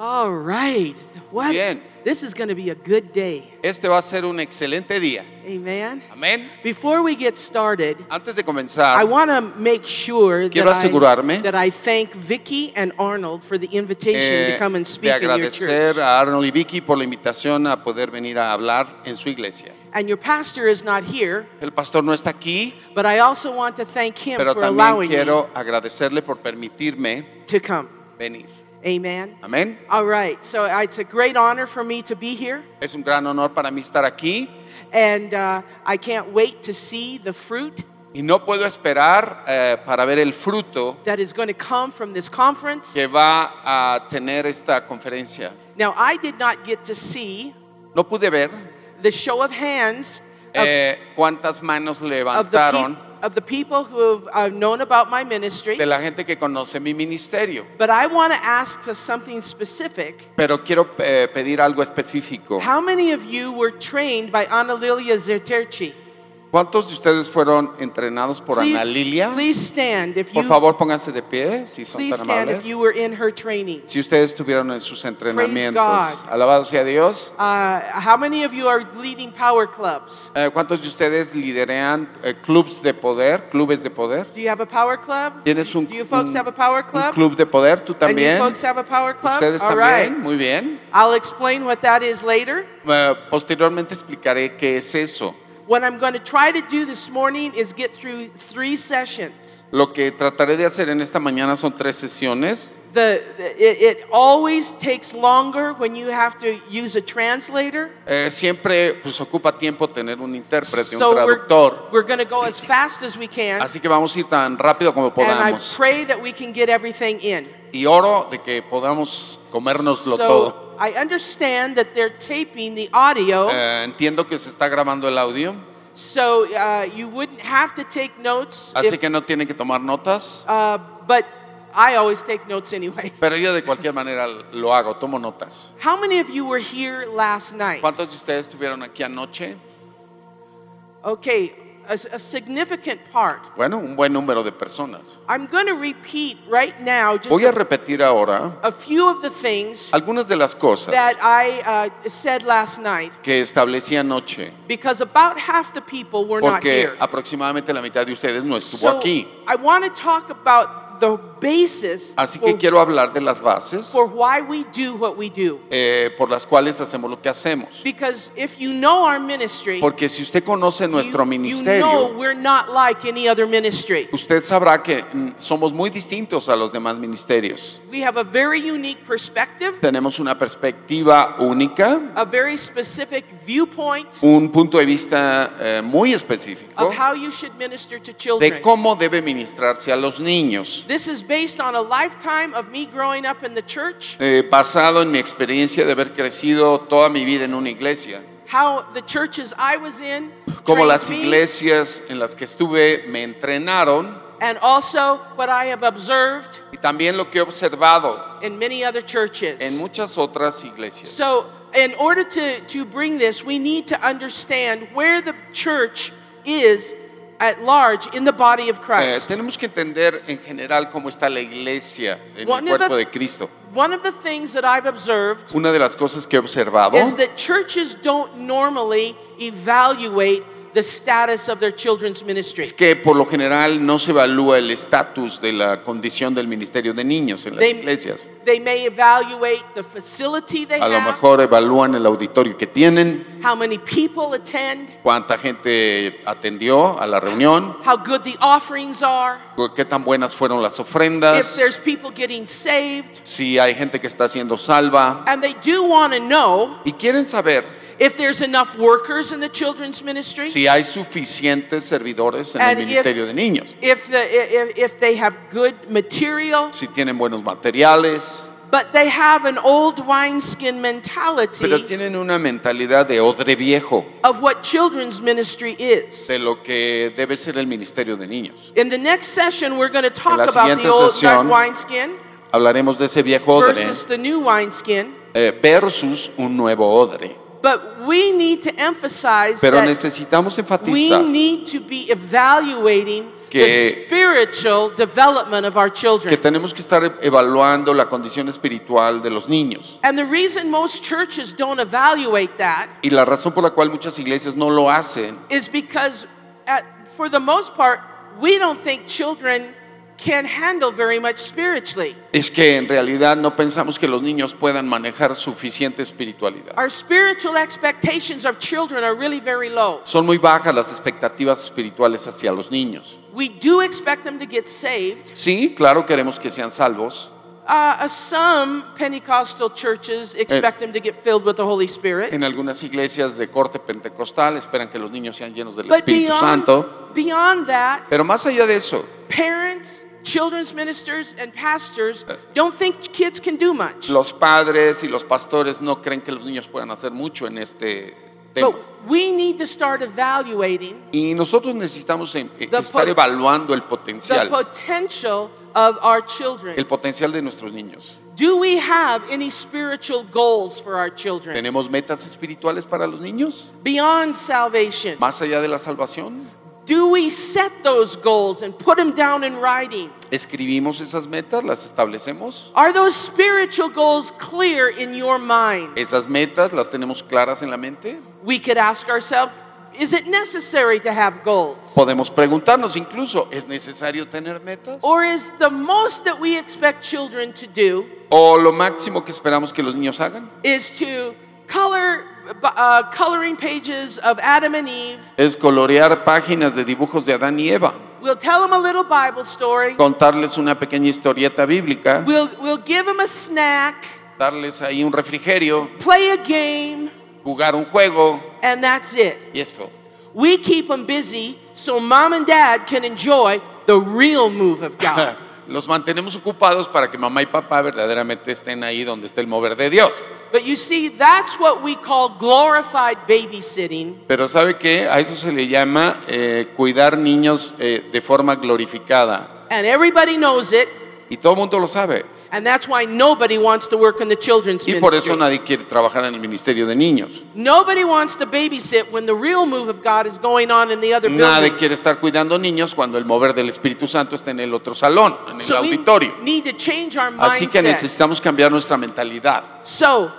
All right. What? Bien. This is going to be a good day. Este va a ser un excelente día. Amen. Amén. Before we get started, Antes de I comenzar, want to make sure Quiero that I, asegurarme that I thank Vicky and Arnold for the invitation eh, to come and de speak in your agradecer church. a Arnold y Vicky por la invitación a poder venir a hablar en su iglesia. And your pastor is not here, El pastor no está aquí, but I also want to thank him pero for también allowing quiero agradecerle por permitirme me to come. venir. Amen. Amén. All right. So uh, it's a great honor for me to be here. Es un gran honor para mí estar aquí And uh, I can't wait to see the fruit y no puedo esperar eh, para ver el fruto that is going to come from this conference. que va a tener esta conferencia. Now, I did not get to see No pude ver the show of hands of, eh, cuántas manos of, the, levantaron of the people who have known about my ministry, de la gente que conoce mi ministerio. but I want to ask us something specific. Pero quiero eh, pedir algo específico. How many of you were trained by Ana Lilia Zerterci? ¿Cuántos de ustedes fueron entrenados por Ana Lilia? please stand if Por favor, pónganse de pie si son tan stand if amables. you were in her training. Si ustedes estuvieron en sus entrenamientos. Alabado sea Dios. Uh, how many of you are leading power clubs? Eh, ¿Cuántos de ustedes liderean eh, clubs de poder, clubes de poder? Do you have a power club? ¿Tienes un, Do you folks un- have a power un club? de poder? ¿Tú también? ¿Ustedes también? Muy bien. I'll explain what that is later. Eh, posteriormente explicaré qué es eso. What I'm going to try to do this morning is get through three sessions. Lo que trataré de hacer en esta mañana son tres sesiones. The, it, it always takes longer when you have to use a translator. Eh, siempre pues ocupa tiempo tener un intérprete, un So we're, traductor. we're going to go as fast as we can. Así que vamos a ir tan rápido como And I podamos. pray that we can get everything in. Y oro de que podamos comérnoslo todo. I understand that they're taping the audio. Eh, entiendo que se está grabando el audio, So uh, you wouldn't have to take notes, así if- que no tienen que tomar notas. uh, but I always take notes anyway. Pero yo de cualquier manera lo hago, tomo notas. How many of you were here last night? ¿Cuántos de ustedes estuvieron aquí anoche? Okay, a, a significant part. Bueno, un buen número de personas. I'm going to repeat right now just Voy a repetir ahora a few of the things algunas de las cosas that I uh, said last night que establecí anoche, because about half the people were not porque here. aproximadamente la mitad de ustedes no estuvo So aquí. I want to talk about the basis Así for, que quiero hablar de las bases for why we do what we do. eh, por las cuales hacemos lo que hacemos. Because if you know our ministry, Porque si usted conoce nuestro you, you know ministerio, we're not like any other ministry. usted sabrá que mm, somos muy distintos a los demás ministerios. We have a very unique perspective, Tenemos una perspectiva única, a very specific viewpoint un punto de vista eh, muy específico of how you should minister to de children. cómo debe ministrarse a los niños. This is based on a lifetime of me growing up in the church, Eh, basado en mi experiencia de haber crecido toda mi vida en una iglesia, how the churches I was in como las me, iglesias en las que estuve me entrenaron and also what I have observed y también lo que he observado in many other churches. en muchas otras iglesias. So, in order to, to bring this, we need to understand where the church is at large in the body of Eh, Christ. tenemos que entender en general cómo está la iglesia en One el of the- cuerpo de Cristo. One of the things that I've observed Una de las cosas que he observado is that churches don't normally evaluate the status of their children's ministry. es que por lo general no se evalúa el estatus de la condición del ministerio de niños en las They, iglesias. they may evaluate the facility they A lo mejor evalúan el auditorio que tienen, how many people attend, cuánta gente atendió a la reunión, how good the offerings are, qué tan buenas fueron las if ofrendas, there's people getting saved. si hay gente que está siendo salva. And they do want to know Y quieren saber if there's enough workers in the children's ministry, si hay suficientes servidores en el And if- ministerio de niños, if, the, if, if they have good material, si tienen buenos materiales, but they have an old wineskin mentality pero tienen una mentalidad de odre viejo of what children's ministry is. de lo que debe ser el ministerio de niños. In the next session, we're going to talk about the old sesión, wineskin Hablaremos de ese viejo odre versus the new wineskin. eh, versus un nuevo odre. But we need to emphasize Pero that necesitamos we need to be evaluating the spiritual development of our children. que tenemos que estar evaluando la condición espiritual de los niños. And the reason most churches don't evaluate that Y la razón por la cual muchas iglesias no lo hacen is because, at, for the most part, we don't think children can handle very much spiritually. es que en realidad no pensamos que los niños puedan manejar suficiente espiritualidad. Our spiritual expectations of children are really very low. Son muy bajas las expectativas espirituales hacia los niños. We do expect them to get saved. Sí, claro, queremos que sean salvos. Uh, some Pentecostal churches expect them to get filled with the Holy Spirit. En algunas iglesias de corte pentecostal esperan que los niños sean llenos del But Espíritu beyond, Santo. beyond that, Pero más allá de eso, parents, children's ministers, and pastors don't think kids can do much. los padres y los pastores no creen que los niños puedan hacer mucho en este tema. But we need to start evaluating Y nosotros necesitamos em- eh, estar evaluando el the potencial, potential of our children. el potencial de nuestros niños. Do we have any spiritual goals for our children ¿Tenemos metas espirituales para los niños? beyond salvation? Más allá de la salvación, Do we set those goals and put them down in writing? ¿escribimos esas metas? ¿Las establecemos? Are those spiritual goals clear in your mind? ¿Esas metas las tenemos claras en la mente? We could ask ourselves, is it necessary to have goals? Podemos preguntarnos incluso, ¿es necesario tener metas? Or is the most that we expect children to do ¿O lo máximo que esperamos que los niños hagan? is to color uh, coloring pages of Adam and Eve? Es colorear páginas de dibujos de Adán y Eva, We'll tell them a little Bible story. contarles una pequeña historieta bíblica, We'll, we'll give them a snack, darles ahí un refrigerio, play a game, jugar un juego and that's it. y esto. We keep them busy so mom and dad can enjoy the real move of God. Los mantenemos ocupados para que mamá y papá verdaderamente estén ahí donde está el mover de Dios. But you see, that's what we call glorified babysitting. Pero ¿sabe qué? A eso se le llama eh, cuidar niños eh, de forma glorificada. And everybody knows it. Y todo el mundo lo sabe. And that's why nobody wants to work in the children's Y por eso ministry. nadie quiere trabajar en el ministerio de niños. Nobody wants to babysit when the real move of God is going on in the other Nadie building. quiere estar cuidando niños cuando el mover del Espíritu Santo está en el otro salón, en el So we auditorio. need to change our Así que mindset. necesitamos cambiar nuestra mentalidad. So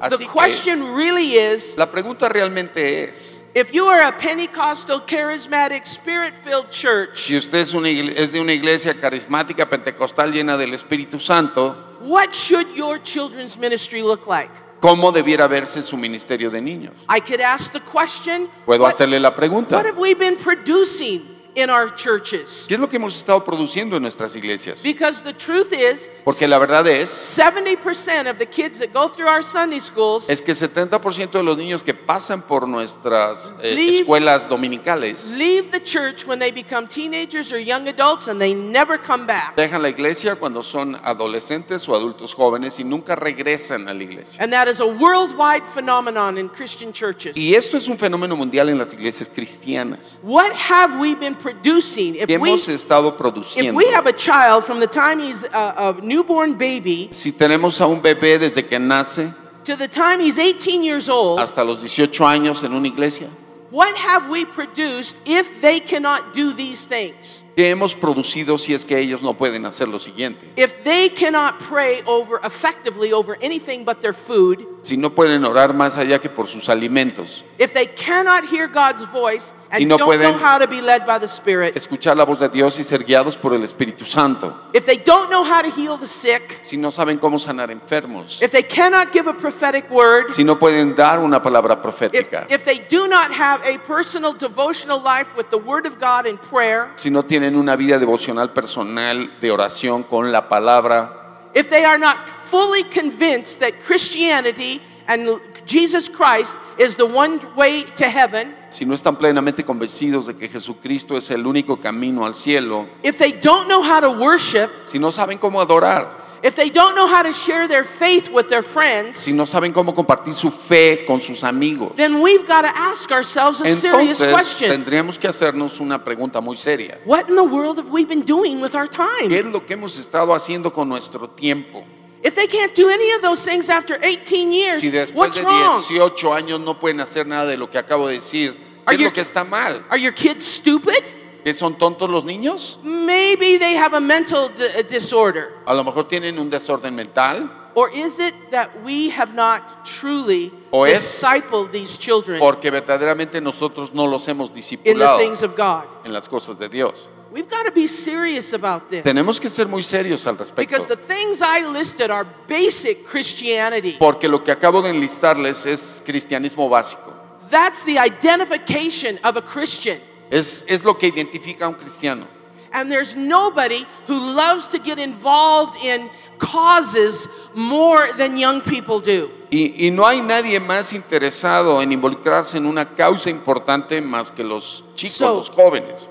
Así the que- question really is La pregunta realmente es, if you are a Pentecostal, charismatic, spirit filled church, si usted es, una es de una iglesia carismática pentecostal llena del Espíritu Santo, what should your children's ministry look like? ¿cómo debiera verse su ministerio de niños? I could ask the question Puedo what, hacerle la pregunta. what have we been producing in our churches? ¿Qué es lo que hemos estado produciendo en nuestras iglesias? Because the truth is, Porque la verdad es, 70% of the kids that go through our Sunday schools es que 70% de los niños que pasan por nuestras eh, Leave- escuelas dominicales leave the church when they become teenagers or young adults and they never come back. dejan la iglesia cuando son adolescentes o adultos jóvenes y nunca regresan a la iglesia. And that is a worldwide phenomenon in Christian churches. Y esto es un fenómeno mundial en las iglesias cristianas. What have we been producing? If we, hemos estado if we have a child from the time he's a, a newborn baby Si tenemos a un bebé desde que nace to the time he's 18 years old, hasta los 18 años en una iglesia, what have we produced if they cannot do these things? ¿Qué hemos producido si es que ellos no pueden hacer lo siguiente? If they cannot pray over effectively over anything but their food, Si no pueden orar más allá que por sus alimentos, if they cannot hear God's voice and Si no don't pueden- know how to be led by the Spirit, escuchar la voz de Dios y ser guiados por el Espíritu Santo, if they don't know how to heal the sick, si no saben cómo sanar enfermos, if they cannot give a prophetic word, si no pueden dar una palabra if, profética, if they do not have a personal devotional life with the Word of God and prayer, si no tienen una vida devocional personal de oración con la palabra, if they are not fully convinced that Christianity and Jesus Christ is the one way to heaven, si no están plenamente convencidos de que Jesucristo es el único camino al cielo, if they don't know how to worship, si no saben cómo adorar, if they don't know how to share their faith with their friends, si no saben cómo compartir su fe con sus amigos, then we've got to ask ourselves a serious entonces question. tendríamos que hacernos una pregunta muy seria. What in the world have we been doing with our ¿Qué time? es lo que hemos estado haciendo con nuestro tiempo? If they can't do any of those things after 18 years, Si después what's de wrong? 18 años no pueden hacer nada de lo que acabo de decir, ¿qué Are es lo que está mal? Are your kids stupid? ¿Que son tontos los niños? Maybe they have a mental di- disorder. A lo mejor tienen un desorden mental. Or is it that we have not truly O discipled these children Porque verdaderamente nosotros no los hemos in the discipulado things of God? en las cosas de Dios. We've got to be serious about this. Tenemos que ser muy serios al respecto. Because the things I listed are basic Christianity. Porque lo que acabo de enlistarles es cristianismo básico. That's the identification of a Christian. Es, es lo que identifica a un cristiano. And there's nobody who loves to get involved in causes more than young people do. Y, y no hay nadie más interesado en involucrarse en una causa importante más que los chicos, So- los jóvenes.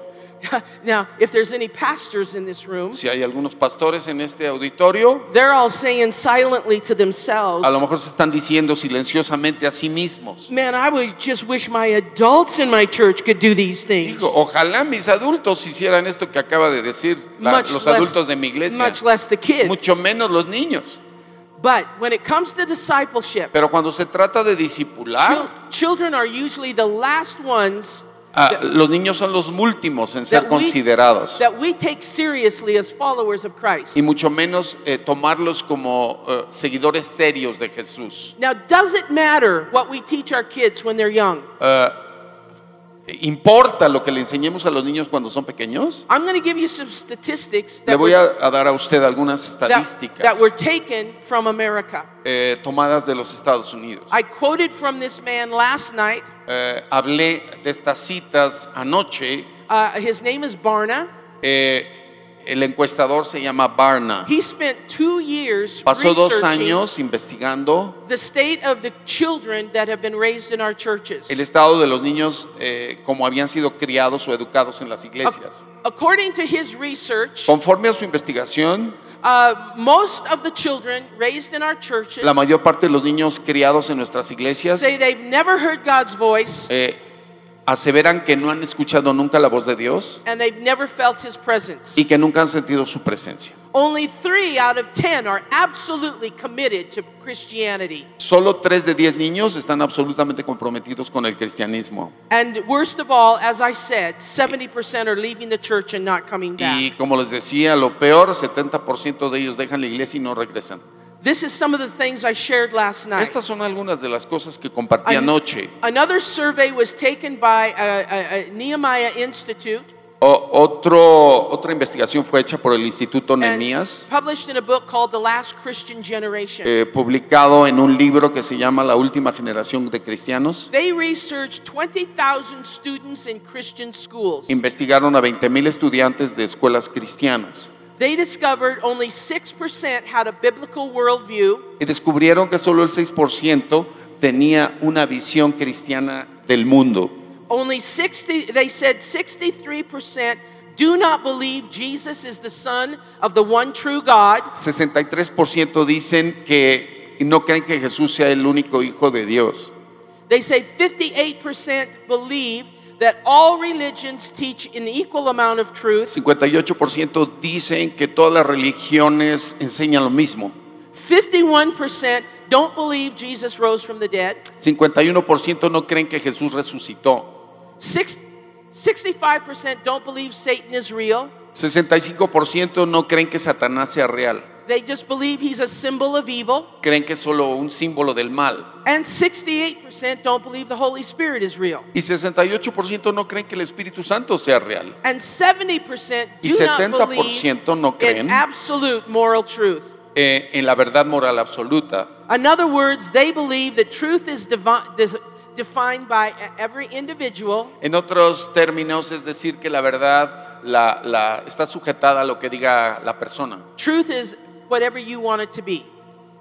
now, if there's any pastors in this room, Si hay algunos pastores en este auditorio, they're all saying silently to themselves, a lo mejor se están diciendo silenciosamente a sí mismos. Man, I would just wish my adults in my church could do these things. Digo, ojalá mis adultos hicieran esto que acaba de decir la- Much los less- adultos de mi iglesia, Much less the kids. mucho menos los niños. But when it comes to discipleship, Pero cuando se trata de discipular, chil- children are usually the last ones ah, los niños son los últimos en ser considerados. that we take seriously as followers of Christ. y mucho menos eh, tomarlos como eh, seguidores serios de Jesús. Now, does it matter what we teach our kids when they're young? ¿Importa lo que le enseñemos a los niños cuando son pequeños? I'm going to give you some statistics Le that, voy were, a, a dar a usted algunas that, estadísticas that were taken from America. eh, tomadas de los Estados Unidos. I quoted from this man last night. Eh, hablé de estas citas anoche. Uh, his name is Barna. Eh, el encuestador se llama Barna. He spent two years Pasó dos años investigando the state of the children that have been raised in our churches. el estado de los niños eh, como habían sido criados o educados en las iglesias. According to his research, Conforme a su investigación, uh, most of the children raised in our churches La mayor parte de los niños criados en nuestras iglesias say they've never heard God's voice eh, aseveran que no han escuchado nunca la voz de Dios and they've never felt his presence. y que nunca han sentido su presencia. Only three out of ten are absolutely committed to Christianity. Solo tres de diez niños están absolutamente comprometidos con el cristianismo. And worst of all, as I said, 70% are leaving the church and not coming Y back. como les decía, lo peor, 70% de ellos dejan la iglesia y no regresan. This is some of the things I shared last night. Estas son algunas de las cosas que compartí An- anoche. Another survey was taken by a, a- a Nehemiah Institute O- otro, otra investigación fue hecha por el Instituto Nehemías, published in a book called The Last Christian Generation. eh, publicado en un libro que se llama La última generación de cristianos. They researched 20,000 students in Christian schools. Investigaron a 20 mil estudiantes de escuelas cristianas They discovered only 6% had a biblical worldview, y descubrieron que solo el 6% tenía una visión cristiana del mundo. only 60 they said 63% do not believe Jesus is the son of the one true God. 63% dicen que no creen que Jesús sea el único hijo de Dios. They say 58% believe that all religions teach an equal amount of truth. 58% dicen que todas las religiones enseñan lo mismo. 51% don't believe Jesus rose from the dead. 51% no creen que Jesús resucitó. Six, 65% don't believe Satan is real. 65% no creen que Satanás sea real. They just believe he's a symbol of evil. Creen que es solo un símbolo del mal. And 68% don't believe the Holy Spirit is real. Y 68% no creen que el Espíritu Santo sea real. And 70% Y do not 70% no believe creen in absolute moral truth. eh, en la verdad moral absoluta. In other words, they believe that truth is dis- defined by e- every individual En otros términos, es decir, que la verdad la, la- está sujetada a lo que diga la persona. Truth is whatever you want it to be.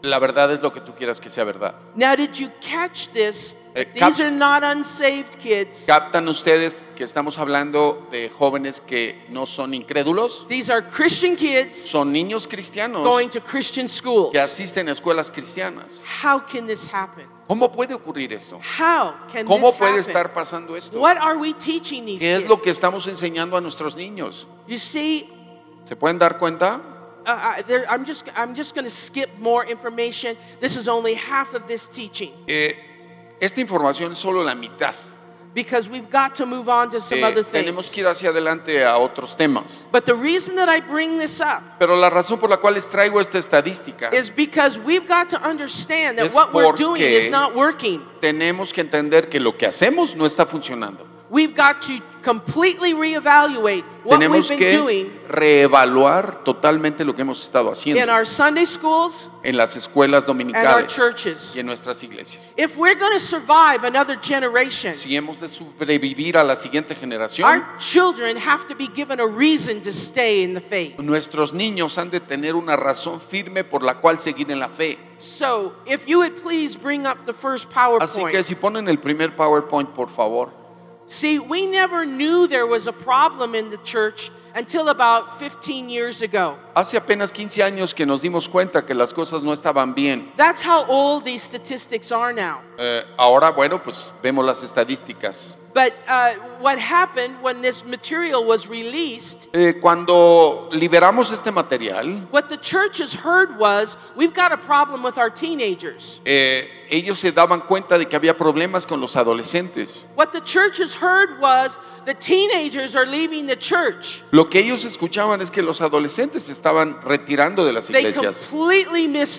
La verdad es lo que tú quieras que sea verdad. Now, did you catch this? Eh, These are not unsaved kids. ¿Captan ustedes que estamos hablando de jóvenes que no son incrédulos? These are Christian kids Son niños cristianos going to Christian schools. que asisten a escuelas cristianas. How can this happen? ¿Cómo puede ocurrir esto? How can ¿Cómo this puede happen? estar pasando esto? What are we teaching these ¿Qué es kids? lo que estamos enseñando a nuestros niños? You see, ¿Se pueden dar cuenta? Uh, there, I'm just I'm just going to skip more information. This is only half of this teaching. Eh, esta información es solo la mitad. because we've got to move on to some Eh, other tenemos things. que ir hacia adelante a otros temas. But the reason that I bring this up Pero la razón por la cual les traigo esta estadística, is because we've got to understand that Es what we're doing porque- is not working. tenemos que entender que lo que hacemos no está funcionando. We've got to completely reevaluate what we've Tenemos been que doing reevaluar totalmente lo que hemos estado in haciendo our Sunday schools en las escuelas and our dominicales churches. y en nuestras iglesias. If we're going to survive another generation, Si hemos de sobrevivir a la siguiente generación, our children have to be given a reason to stay in the faith. nuestros niños han de tener una razón firme por la cual seguir en la fe. So, if you would please bring up the first Así que PowerPoint. si ponen el primer PowerPoint, por favor. See, we never knew there was a problem in the church until about 15 years ago. Hace apenas 15 años que nos dimos cuenta que las cosas no estaban bien. That's how old these statistics are now. Eh, ahora, bueno, pues vemos las estadísticas. But uh, what happened when this material was released, Eh, cuando liberamos este material, what the churches heard was we've got a problem with our teenagers. eh, ellos se daban cuenta de que había problemas con los adolescentes. What the churches heard was the teenagers are leaving the church. Lo que ellos escuchaban es que los adolescentes estaban retirando de las iglesias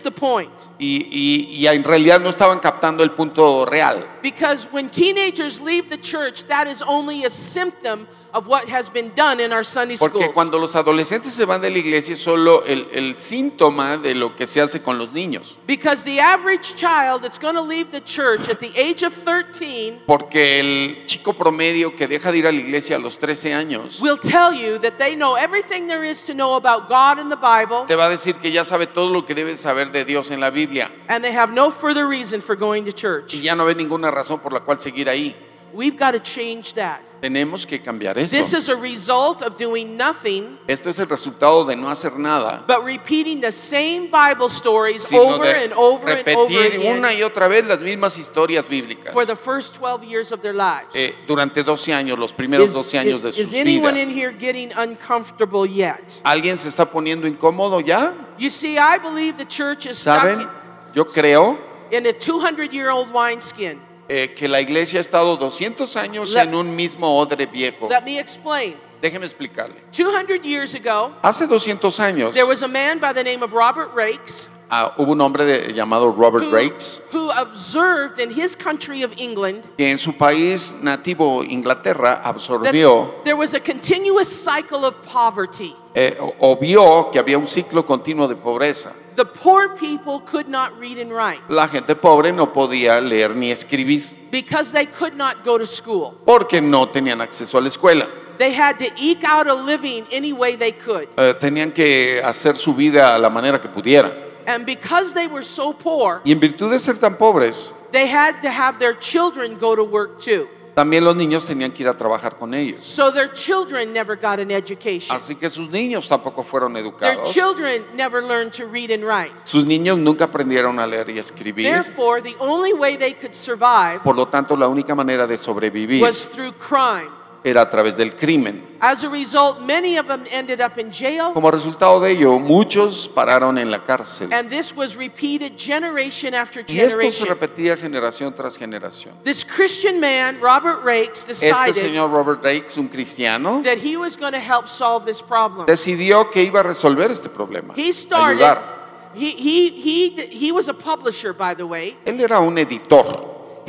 the point. y, y- y en realidad no estaban captando el punto real. Because when teenagers leave the church, that is only a symptom of what has been done in our Sunday Porque schools. cuando los adolescentes se van de la iglesia es solo el, el síntoma de lo que se hace con los niños. Because the average child that's going to leave the church at the age of 13 Porque el chico promedio que deja de ir a la iglesia a los 13 años will tell you that they know everything there is to know about God and the Bible, te va a decir que ya sabe todo lo que debe saber de Dios en la Biblia and they have no further reason for going to church. y ya no ve ninguna razón por la cual seguir ahí. We've got to change that. Tenemos que cambiar eso. This is a result of doing nothing Esto es el resultado de no hacer nada, but repeating the same Bible stories over de and over and over repetir again una y otra vez las mismas historias bíblicas. for the first 12 years of their lives. Eh, durante 12 años, los primeros Is, 12 años de is- sus is anyone in vidas. here getting uncomfortable yet? ¿Alguien se está poniendo incómodo ya? You see, I believe the church is stuck ¿Saben? Yo creo in a 200 year old wineskin. Eh, que la iglesia ha estado 200 años Let- en un mismo odre viejo. Let me explain. Déjeme explicarle. 200 years ago, Hace 200 años there was a man by the name of Robert Rakes ah, hubo un hombre de- llamado Robert who, Rakes who observed in his country of England que en su país nativo, Inglaterra, that absorbió there was a continuous cycle of poverty. eh, o, o vio que había un ciclo continuo de pobreza. The poor people could not read and write La gente pobre no podía leer ni escribir because they could not go to school. porque no tenían acceso a la escuela. They had to eke out a living any way they could. Eh, tenían que hacer su vida a la manera que pudieran. And because they were so poor, Y en virtud de ser tan pobres, they had to have their children go to work too. También los niños tenían que ir a trabajar con ellos. So their children never got an education. Así que sus niños tampoco fueron Their educados. children never learned to read and write. Sus niños nunca aprendieron a leer y escribir. Therefore, the only way they could survive Por lo tanto, la única manera de sobrevivir was through crime. Era a través del crimen. As a result, many of them ended up in jail, Como resultado de ello, muchos pararon en la cárcel. and this was repeated generation after Y esto se generation. repetía generación tras generación. This Christian man, Robert Rakes, Este señor Robert Rakes, un cristiano, that he was going to help solve this problem. decidió que iba a resolver este problema. He started, Ayudar. he, he, he, he was a publisher, by the way. Él era un editor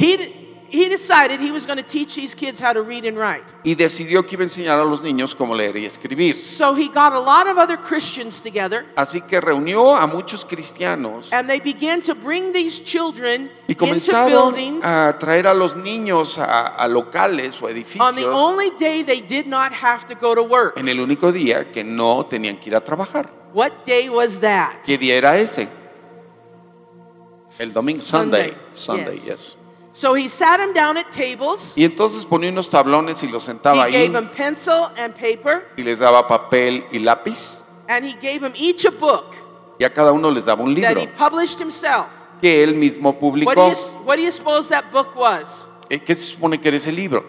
He, decided he was going to teach these kids how to read and write. y decidió que iba a enseñar a los niños cómo leer y escribir. So he got a lot of other Christians together Así que reunió a muchos cristianos and they began to bring these children y into comenzaron buildings a traer a los niños a, a locales o on the edificios only day they did not have to go to work. en el único día que no tenían que ir a trabajar. What day was that? ¿Qué día era ese? El domingo, Sunday. Sunday, Yes. yes. So he sat them down at tables. Y entonces ponía unos tablones y los He sentaba ahí gave them pencil and paper, y les daba papel y lápiz and he gave them each a book y a cada uno les daba un that libro he published himself. que él mismo What do publicó. you, what do you suppose that book was? Eh, ¿Qué se supone que era ese libro?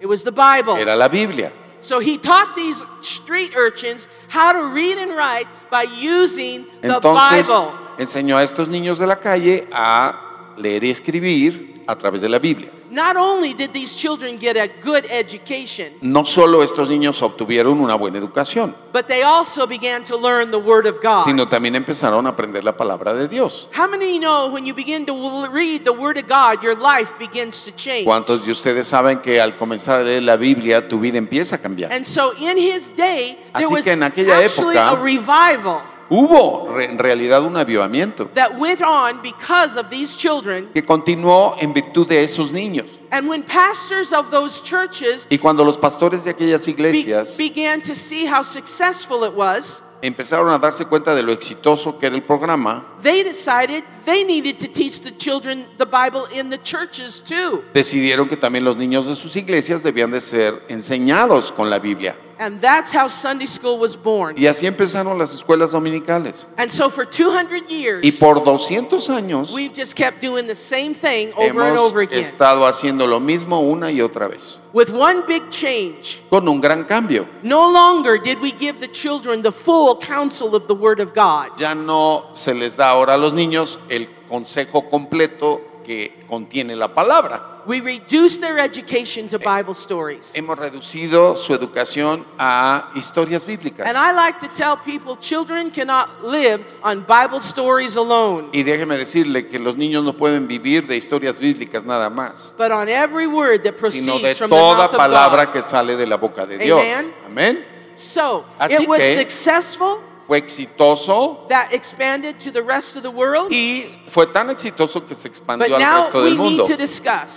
It was the Bible. Era la Biblia. So he taught these street urchins how to read and write by using the Entonces Bible. enseñó a estos niños de la calle a leer y escribir a través de la Biblia. Not only did these children get a good education, No solo estos niños obtuvieron una buena educación, but they also began to learn the Word of God. sino también empezaron a aprender la palabra de Dios. How many know when you begin to w- read the Word of God, your life begins to change? ¿Cuántos de ustedes saben que al comenzar a leer la Biblia tu vida empieza a cambiar? And so in his day, there Así was que en aquella actually época- a revival Hubo re- en realidad un avivamiento that went on because of these children. que continuó en virtud de esos niños. And when pastors of those churches Y cuando los pastores de aquellas be- iglesias began to see how successful it was, empezaron a darse cuenta de lo exitoso que era el programa, they decided they needed to teach the children the Bible in the churches too. decidieron que también los niños de sus iglesias debían de ser enseñados con la Biblia. And that's how Sunday school was born. Y así empezaron las escuelas dominicales. And so for 200 years, Y por 200 años we've just kept doing the same thing over and hemos over again estado haciendo lo mismo una y otra vez, with one big change. con un gran cambio. No longer did we give the children the full counsel of the Word of God. Ya no se les da ahora a los niños el consejo completo que contiene la palabra. We reduced their education to Bible stories. Hemos reducido su educación a historias bíblicas. And I like to tell people children cannot live on Bible stories alone, Y déjeme decirle que los niños no pueden vivir de historias bíblicas nada más, but on every word that sino de proceeds from the toda of palabra God. que sale de la boca de Dios. Amen. Amén. So Así it was que- successful Fue exitoso that expanded to the rest of the world. y fue tan exitoso que se But expandió al resto del mundo.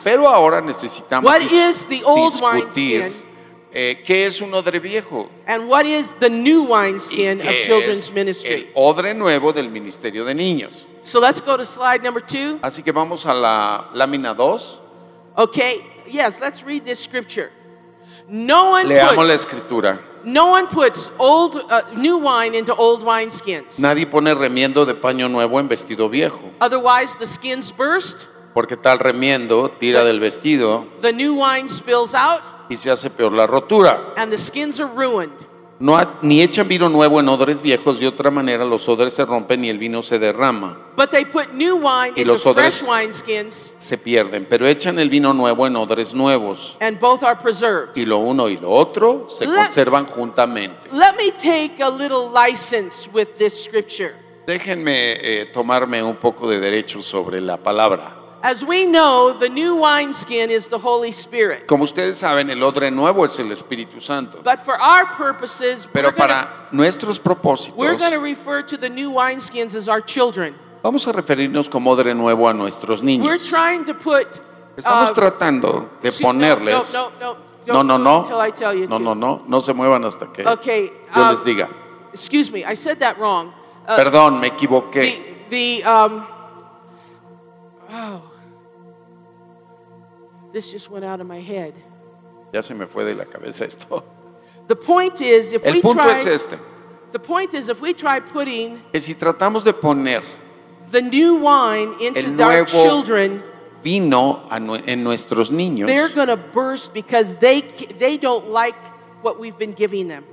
Pero ahora necesitamos What dis- is the old discutir eh, qué es un odre viejo and what is the new y wineskin of qué children's es ministry. el odre nuevo del ministerio de niños. So let's go to slide number two. Así que vamos a la lámina 2. Okay, yes, let's read this scripture. No one Leamos la escritura. No one puts old uh, new wine into old wine skins. Nadie pone remiendo de paño nuevo en vestido viejo, Otherwise, the skins burst, porque tal remiendo tira del vestido the new wine spills out, y se hace peor la rotura. and the skins are ruined. No ni echan vino nuevo en odres viejos, de otra manera los odres se rompen y el vino se derrama, But they put new wine Y into los odres- fresh wineskins, se pierden, pero echan el vino nuevo en odres nuevos. and both are preserved. Y lo uno y lo otro se Let- conservan juntamente. Let me take a little license with this scripture. Déjenme eh, tomarme un poco de derecho sobre la palabra. As we know, the new wineskin is the Holy Spirit. Como ustedes saben, el odre nuevo es el Espíritu Santo. But for our purposes, we're Pero gonna- para nuestros propósitos, We're going to refer to the new wineskins as our children. vamos a referirnos como odre nuevo a nuestros We're niños. trying to put. Estamos uh, tratando de no, ponerles. No, no, No, no. no, no. No, no, no. No se muevan hasta que Okay. yo um, les diga. Excuse me, I said that wrong. Uh, Perdón, me equivoqué. the the um. Oh. This just went out of my head. Ya se me fue de la cabeza esto. The point is, if El we punto try, es este. the point is, if we try putting Que si tratamos de poner the new wine into El our nuevo children, vino a nue- en nuestros niños, they're going to burst because they they don't like what we've been giving them.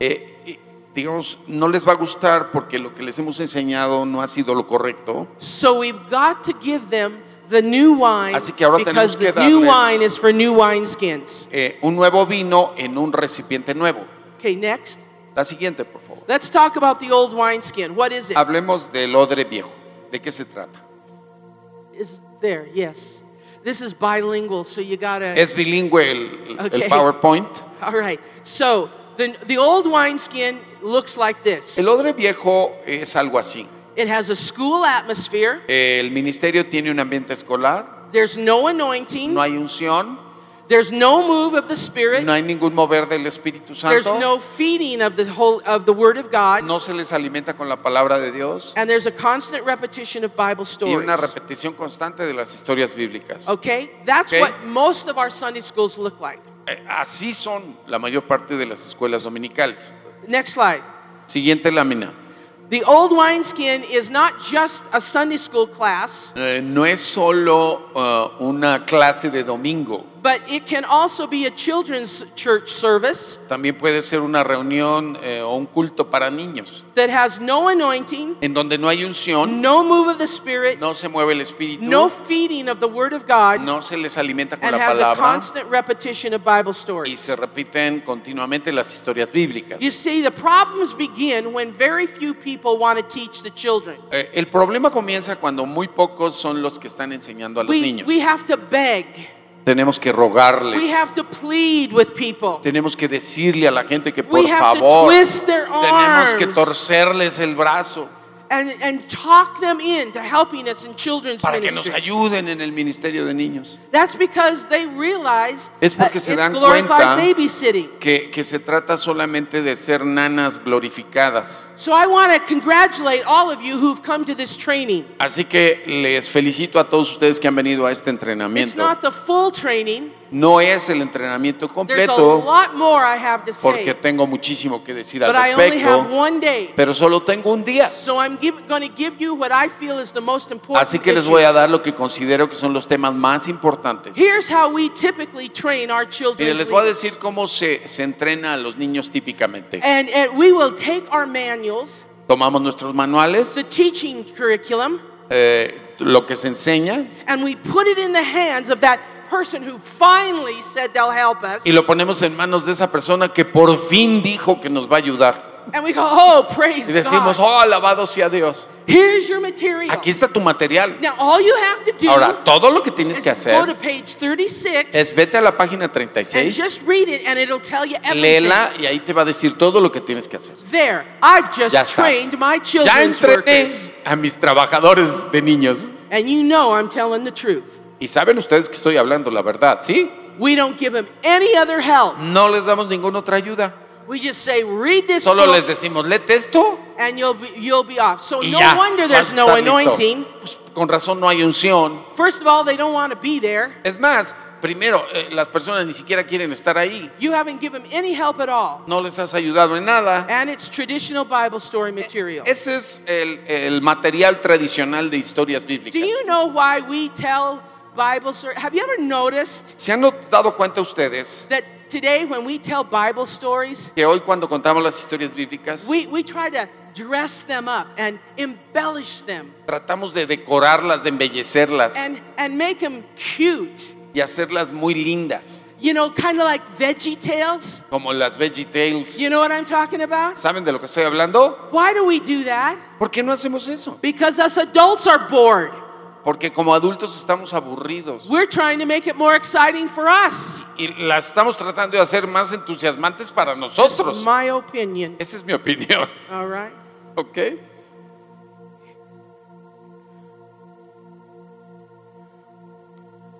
eh, eh, digamos, no les va a gustar porque lo que les hemos enseñado no ha sido lo correcto. So we've got to give them the new wine Así que ahora because tenemos que the new wine is for new wineskins. Eh, un nuevo vino en un recipiente nuevo. Okay, next. La siguiente, por favor. Let's talk about the old wineskin. What is it? Hablemos del odre viejo. ¿De qué se trata? Is there? Yes. This is bilingual, so you gotta. Es bilingüe el, el. PowerPoint. All right. So the the old wineskin looks like this. El odre viejo es algo así. It has a school atmosphere. El ministerio tiene un ambiente escolar, There's no anointing. no hay unción, There's no move of the Spirit. no hay ningún mover del Espíritu There's Santo, no feeding of the whole of the Word of God. no se les alimenta con la palabra de Dios And there's a constant repetition of Bible y una stories. repetición constante de las historias bíblicas. Okay? That's Okay. what most of our Sunday schools look like. Eh, Así son la mayor parte de las escuelas dominicales. Next slide. Siguiente lámina. The old wineskin is not just a Sunday school class, Eh, no es solo uh, una clase de domingo, but it can also be a children's church service También puede ser una reunión eh, o un culto para niños, that has no anointing, en donde no hay unción, no move of the Spirit, no se mueve el espíritu, no feeding of the Word of God, no se les alimenta con and la has a palabra constant repetition of Bible y stories. se repiten continuamente las historias bíblicas. You see, the problems begin when very few people want to teach the children. Eh, el problema comienza cuando muy pocos son los que están enseñando a los We, niños. we have to beg, Tenemos que rogarles, we have to plead with people, tenemos que decirle a la gente que we por favor tenemos que torcerles el brazo and, and talk them into helping us in children's para que nos ministry. ayuden en el ministerio de niños. That's because they realize Es porque se it's dan glorified cuenta babysitting. Que, que se trata solamente de ser nanas glorificadas. So I want to congratulate all of you who've come to this training. Así que les felicito a todos ustedes que han venido a este It's entrenamiento. not the full training. No es el entrenamiento completo porque tengo muchísimo que decir al respecto, pero solo tengo un día. So I'm going to give you what I feel is the most important Así que les voy a dar lo que considero que son los temas más importantes. Here's how we typically train our Mire, children. les voy a decir cómo se, se entrena a los niños típicamente. And, and we will take our manuals, Tomamos nuestros manuales, eh, lo que se enseña, y lo ponemos en manos de esa persona que por fin dijo que nos va a ayudar. And we go, oh, praise Y decimos, God. oh, alabado sea Dios. Here's your material. Aquí está tu material. Now, all you have to do Ahora, todo lo que tienes que go to hacer page 36 es vete a la página and 36, just read it, and it'll tell you everything. léela y ahí te va a decir todo lo que tienes que hacer. There, I've just Ya trained my Ya children's entrené workers. a mis trabajadores de niños. And you know I'm telling the truth. Y saben ustedes que estoy hablando la verdad, ¿sí? We don't give them any other help. No les damos ninguna otra ayuda. We just say, read this Solo book, les decimos, léete esto and you'll be, you'll be off. So y no ya. wonder there's no anointing. Pues, con razón no hay unción. First of all, they don't want to be there. Es más, primero, eh, las personas ni siquiera quieren estar ahí. You haven't given any help at all. No les has ayudado en nada. And it's traditional Bible story material. Ese es el, el material tradicional de historias Do bíblicas. you know why we tell Bible stories? Have you ever noticed ¿Se han dado cuenta ustedes that today when we tell Bible stories, que hoy cuando contamos las historias bíblicas we, we try to dress them up and embellish them tratamos de decorarlas, de embellecerlas and, and make them cute? y hacerlas muy lindas, You know, kind of like Veggie Tales. como las Veggie Tales? You know what I'm talking about? ¿Saben de lo que estoy hablando? Why do we do that? ¿Por qué no hacemos eso? Because us adults are bored. Porque como adultos estamos aburridos We're trying to make it more exciting for us. y las estamos tratando de hacer más entusiasmantes para nosotros. my opinion. Esa es mi opinión, All right. ¿ok?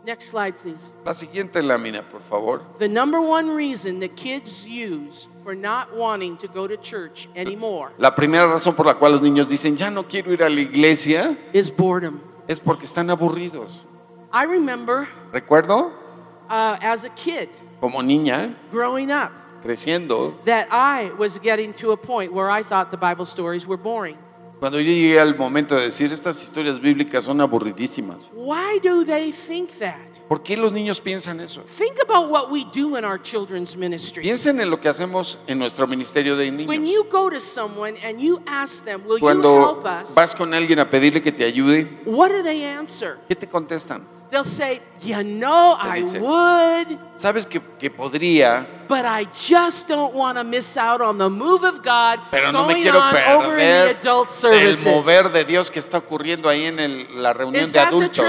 Next slide, please. La siguiente lámina, por favor. The number one reason the kids use for not wanting to go to church anymore La primera razón por la cual los niños dicen, ya no quiero ir a la iglesia, is boredom. Es porque están aburridos. I remember Recuerdo, uh, as a kid como niña, growing up creciendo, that I was getting to a point where I thought the Bible stories were boring. Cuando yo llegué al momento de decir, estas historias bíblicas son aburridísimas. Why do they think that? ¿Por qué los niños piensan eso? Think about what we do in our children's ministries. Piensen en lo que hacemos en nuestro ministerio de When niños. you go to someone and you ask them, Will you Cuando help us? vas con alguien a pedirle que te ayude, What do they answer? ¿qué te contestan? They'll say, You know, I dicen. would, Sabes que, que podría, but I just don't want to miss out on the move of God pero no me quiero on over in the perder adult el mover de Dios que está ocurriendo ahí en el- la reunión Is de adultos.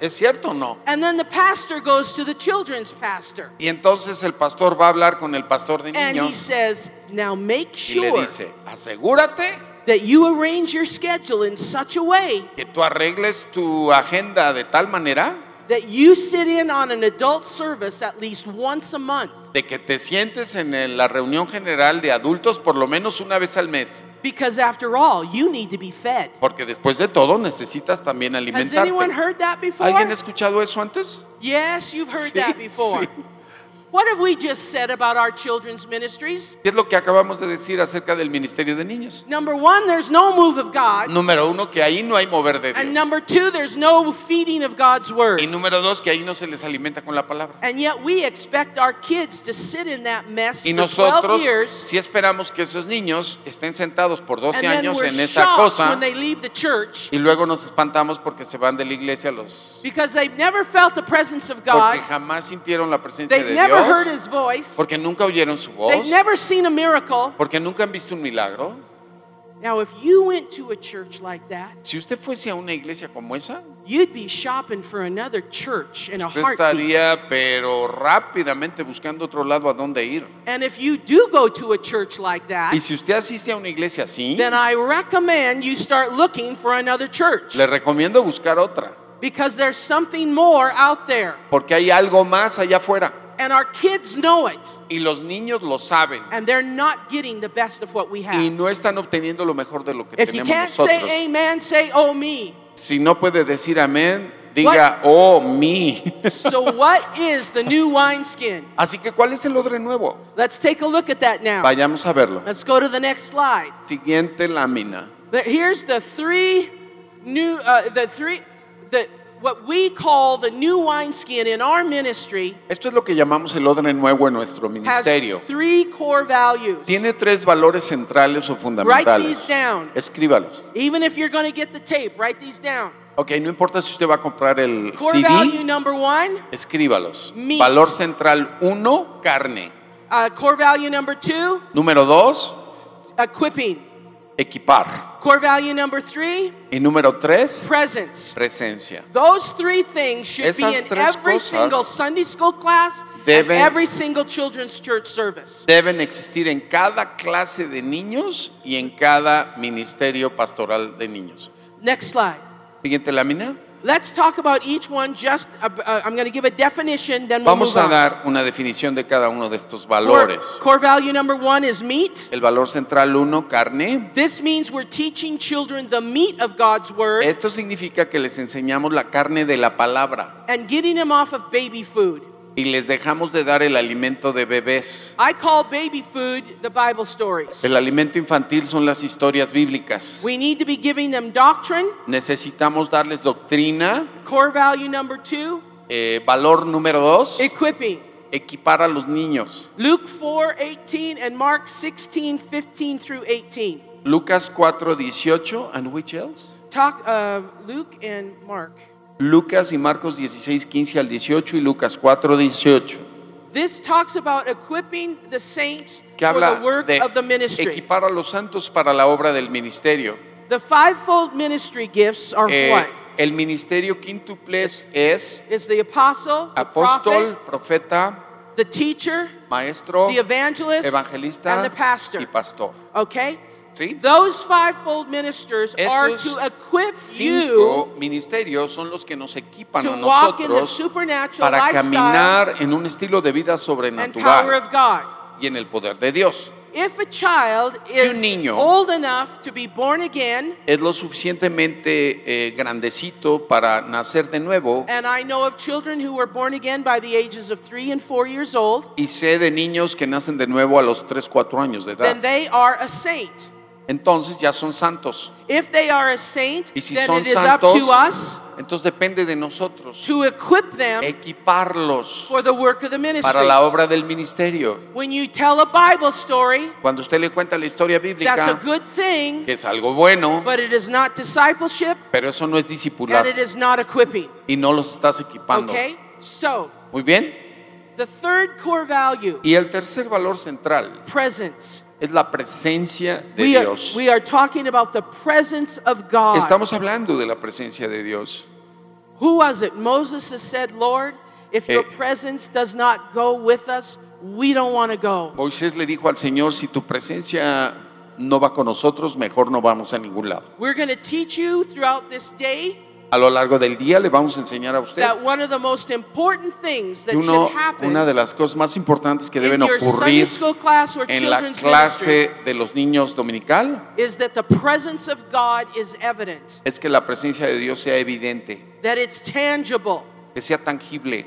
¿Es cierto o no? And then the pastor goes to the children's pastor Y entonces el pastor va a hablar con el pastor de and he niños says, Now make y le sure dice, asegúrate that you arrange your schedule in such a way que tú arregles tu agenda de tal manera that you sit in on an adult service at least once a month. de que te sientes en la reunión general de adultos por lo menos una vez al mes. Because after all, you need to be fed. Porque después de todo necesitas también Has alimentarte. anyone heard that before? ¿Alguien ha escuchado eso antes? Yes, you've heard Sí, that before. sí. What have we just said about our children's ministries? ¿Qué es lo que acabamos de decir acerca del ministerio de niños? Number one, there's no move of God. Número uno, que ahí no hay mover de And Dios. number two, there's no feeding of God's Y word. número dos, que ahí no se les alimenta con la palabra. And yet we expect our kids to sit in that mess Y for 12 nosotros years. sí esperamos que esos niños estén sentados por 12 And then años we're en esa cosa when they leave the church y luego nos espantamos porque se van de la iglesia los because they've never felt the presence of porque God. jamás sintieron la presencia de never heard his voice. porque nunca oyeron su voz, They've never seen a miracle. porque nunca han visto un milagro. Now, if you went to a church like that, Si usted fuese a una iglesia como esa, you'd be shopping for another church in a usted heartbeat. estaría pero rápidamente buscando otro lado a dónde ir. And if you do go to a church like that, Y si usted asiste a una iglesia así, then I recommend you start looking for another church le recomiendo buscar otra, because there's something more out there. porque hay algo más allá afuera And our kids know it, y los niños lo saben and they're not getting the best of what we y have. no están obteniendo lo mejor de lo que If you tenemos can't nosotros. say amen, say oh me. Si no puede decir amén, diga oh mi. So, what is the new wineskin? Así que ¿cuál es el odre nuevo? Let's take a look at that now. Vayamos a verlo. Let's go to the next slide. Siguiente lámina. But here's the three new, uh, the three, the what we call the new wineskin in our ministry Esto es lo que llamamos el odre nuevo en nuestro has ministerio. three core values. Tiene tres valores centrales o Write fundamentales. these down. Escríbalos. Even if you're going to get the tape, write these down. Ok, no importa si usted va a comprar el Core value CD, number one, escríbalos. Meat. Valor central 1, carne. uh, core value number two, Número 2, equipping. equipar. Core value number three, Y número 3, presence. presencia. Those three things should Esas be in tres every single Sunday school class deben- and every single children's church service. Deben existir en cada clase de niños y en cada ministerio pastoral de niños. Next slide. Siguiente lámina. Let's talk about each one. Just uh, uh, I'm going to give a definition, then we'll Vamos move a on. dar una definición de cada uno de estos Core, valores. core value number one is meat. El valor central 1, carne. This means we're teaching children the meat of God's word Esto significa que les enseñamos la carne de la palabra and getting them off of baby food. Y les dejamos de dar el alimento de bebés. I call baby food the Bible stories. El alimento infantil son las historias bíblicas. We need to be giving them doctrine. Necesitamos darles doctrina. Core value number two, Eh, valor número 2, equipping. equipar a los niños. Luke 4, 18 and Mark 16, 15 through 18. Lucas 4, 18. And which else? Talk uh, Luke and Mark. Lucas y Marcos 16, 15 al 18 y Lucas 4, 18. This talks about equipping the saints Que for habla the work de of the ministry. equipar a los santos para la obra del ministerio. The fivefold ministry gifts are Eh, what? el ministerio quintuples es It's the apostle, the apóstol, prophet, profeta, the teacher, maestro, the evangelist, evangelista and the pastor. y pastor. Okay? ¿Sí? Those fivefold ministers are to equip Cinco you ministerios son los que nos equipan to a walk in the nosotros supernatural para lifestyle caminar en un estilo de vida and power sobrenatural of God. y en el poder de Dios. If a child is niño- old enough to be born again, Es lo suficientemente eh, grandecito para nacer de nuevo and I know of children who were born again by the ages of three and four years old, y sé de niños que nacen de nuevo a los 3, 4 años de then edad. they are a saint. Entonces ya son santos. If they are a saint, Y si then son it is up to us entonces depende de nosotros to equip them equiparlos for the work of the ministry. para la obra del ministerio. When you tell a Bible story, Cuando usted le cuenta la historia that's a bíblica, good thing, que es algo bueno, but it is not discipleship pero eso no es and discipular it is not equipping. y no los estás equipando. Okay? So, Muy bien. the third core value, Y el tercer valor central presence. Es la presencia de We are, Dios. we are talking about the presence of God. Estamos hablando de la presencia de Dios. Who was it? Moses has said, Lord, if your Eh. presence does not go with us, we don't want to go. Moisés le dijo al Señor, si tu presencia no va con nosotros, mejor no vamos a ningún lado. We're going to teach you throughout this day A lo largo del día le vamos a enseñar a usted that one of the most important things that que uno- should happen una de las cosas más importantes que in deben Sunday ocurrir school class or en la children's ministry clase de los niños dominical is that the presence of God is evident, es que la presencia de Dios sea evidente, that it's tangible. que sea tangible.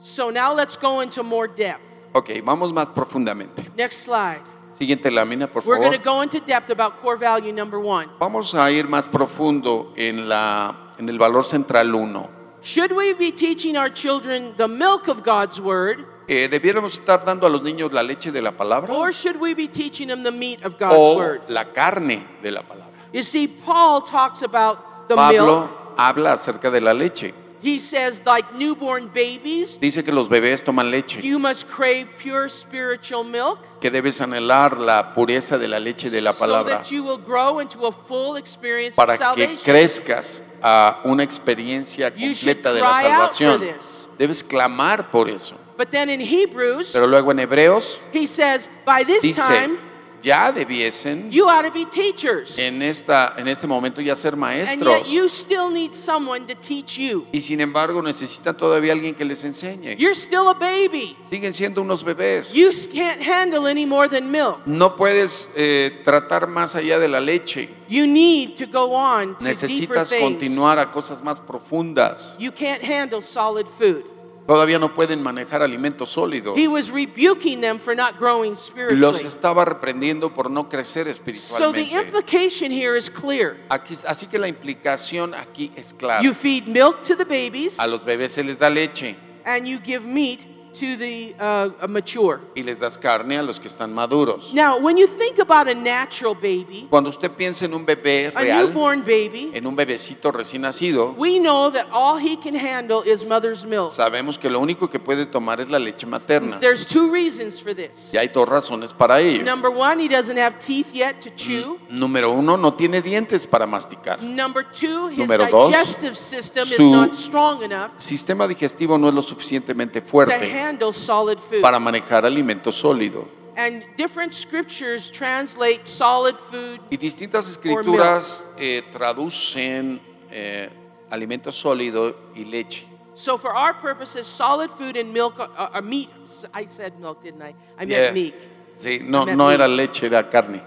So now let's go into more depth. Ok, vamos más profundamente. Next slide. Siguiente lámina, por We're going favor. to go into depth about core value number one. Vamos a ir más profundo en, la, en el valor central 1. Should we be teaching our children the milk of God's word, Eh, ¿Debiéramos estar dando a los niños la leche de la palabra or should we be teaching them the meat of God's o word? la carne de la palabra? You see, Paul talks about the Pablo milk. habla acerca de la leche. He says, like newborn babies, Dice que los bebés toman leche, you must crave pure spiritual milk que debes anhelar la pureza de la leche de la so palabra that you will grow into a full experience para of que salvation. crezcas a una experiencia You should completa de la cry out for salvación. this. Debes clamar por eso. But then in Hebrews, Pero luego en Hebreos he says, by this dice, time, ya debiesen you ought to be teachers. en, esta, en este momento ya ser And maestros. you still need someone to teach you. Y sin embargo necesitan todavía alguien que les enseñe. You're still a baby. Siguen siendo unos bebés. You can't handle any more than milk. No puedes eh, tratar más allá de la leche. You need to go on to deeper Necesitas things. continuar a cosas más profundas. You can't handle solid food. Todavía no pueden manejar alimento sólido. He was rebuking them for not growing Los estaba reprendiendo por no crecer So the espiritualmente. implication here is clear. Aquí, así que la implicación aquí es clara. You feed milk to the babies A los bebés se les da leche and you give meat to the uh, mature. y les das carne a los que están maduros. Now, when you think about a natural baby, Cuando usted piensa en un bebé a real, newborn baby, en un bebecito recién nacido, we know that all he can handle is mother's milk. sabemos que lo único que puede tomar es la leche materna. There's two reasons for this. Y hay dos razones para ello. Number one, he doesn't have teeth yet to chew. Número uno, no tiene dientes para masticar. Number two, his Número dos, digestive system is not strong enough Sistema digestivo no es lo suficientemente fuerte handle solid food. para manejar alimento sólido. And different scriptures translate solid food. Y distintas escrituras eh, traducen eh, alimento sólido y leche. So for our purposes, solid food and milk are, are meat. I said milk, didn't I? I meant Yeah. meat. Sí, no, meant no meat. era leche, era carne.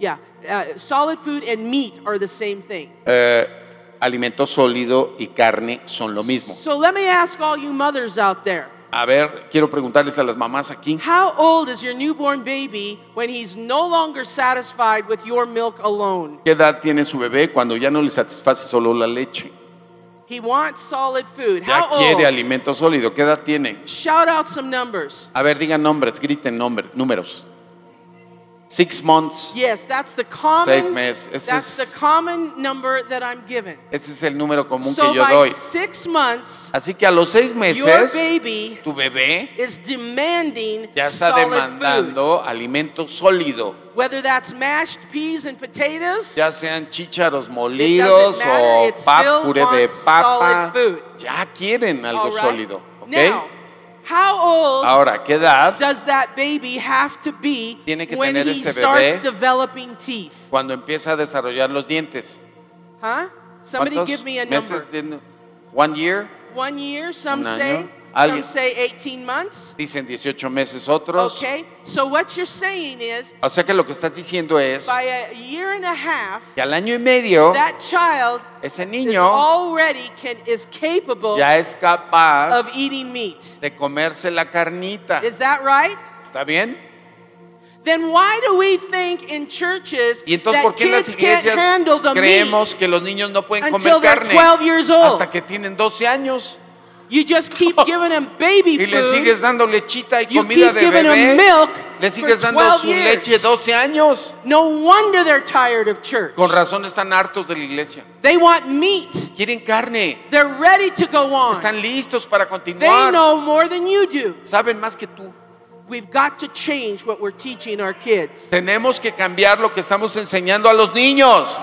Yeah, uh, solid food and meat are the same thing. Eh, alimento sólido y carne son lo mismo. So let me ask all you mothers out there. A ver, quiero preguntarles a las mamás aquí. How old is your newborn baby when he's no longer satisfied with your milk alone? ¿Qué edad tiene su bebé cuando ya no le satisface solo la leche? He wants solid food. Ya How quiere old? alimento sólido. ¿Qué edad tiene? Shout out some numbers. A ver, digan nombres, griten números. Six months. Yes, that's the common. Seis meses. Ese That's es- the common number that I'm given. Ese es el número común So que yo by doy. six months, Así que a los seis your meses, baby tu bebé is demanding ya está solid food. demandando alimento sólido. Whether that's mashed peas and potatoes, Ya sean chícharos molidos matter, o pap, puré de papa. food. Ya quieren algo right? sólido. ¿ok? Now, how old Ahora, ¿qué edad? does that baby have to be Tiene que when tener he ese starts bebé. developing teeth? Cuando empieza a desarrollar los dientes. Huh? Somebody ¿Cuántos give me a number. meses tiene? One year. One year, some Un año. Alguien- Some say 18 months. Dicen 18 meses otros. Okay. So what you're saying is, O sea que lo que estás diciendo es by a year and a half, que al año y medio that child ese is niño already can is capable ya es capaz of eating meat. de comerse la carnita. Is that right? ¿Está bien? Then why do we think in churches Y entonces, that ¿por qué en las iglesias creemos meat? que los niños no pueden until comer they're carne 12 years old? hasta que tienen 12 años? You just keep giving them baby Y le food. sigues dando lechita y You comida keep de giving bebé. milk Le sigues for dando 12 su years. leche 12 años. No wonder they're tired of church. Con razón están hartos de la iglesia. They want meat. Quieren carne. They're ready to go on. Están listos para They continuar. know more than you do. Saben más que tú. We've got to change what we're teaching our kids. Tenemos que cambiar lo que estamos enseñando a los niños.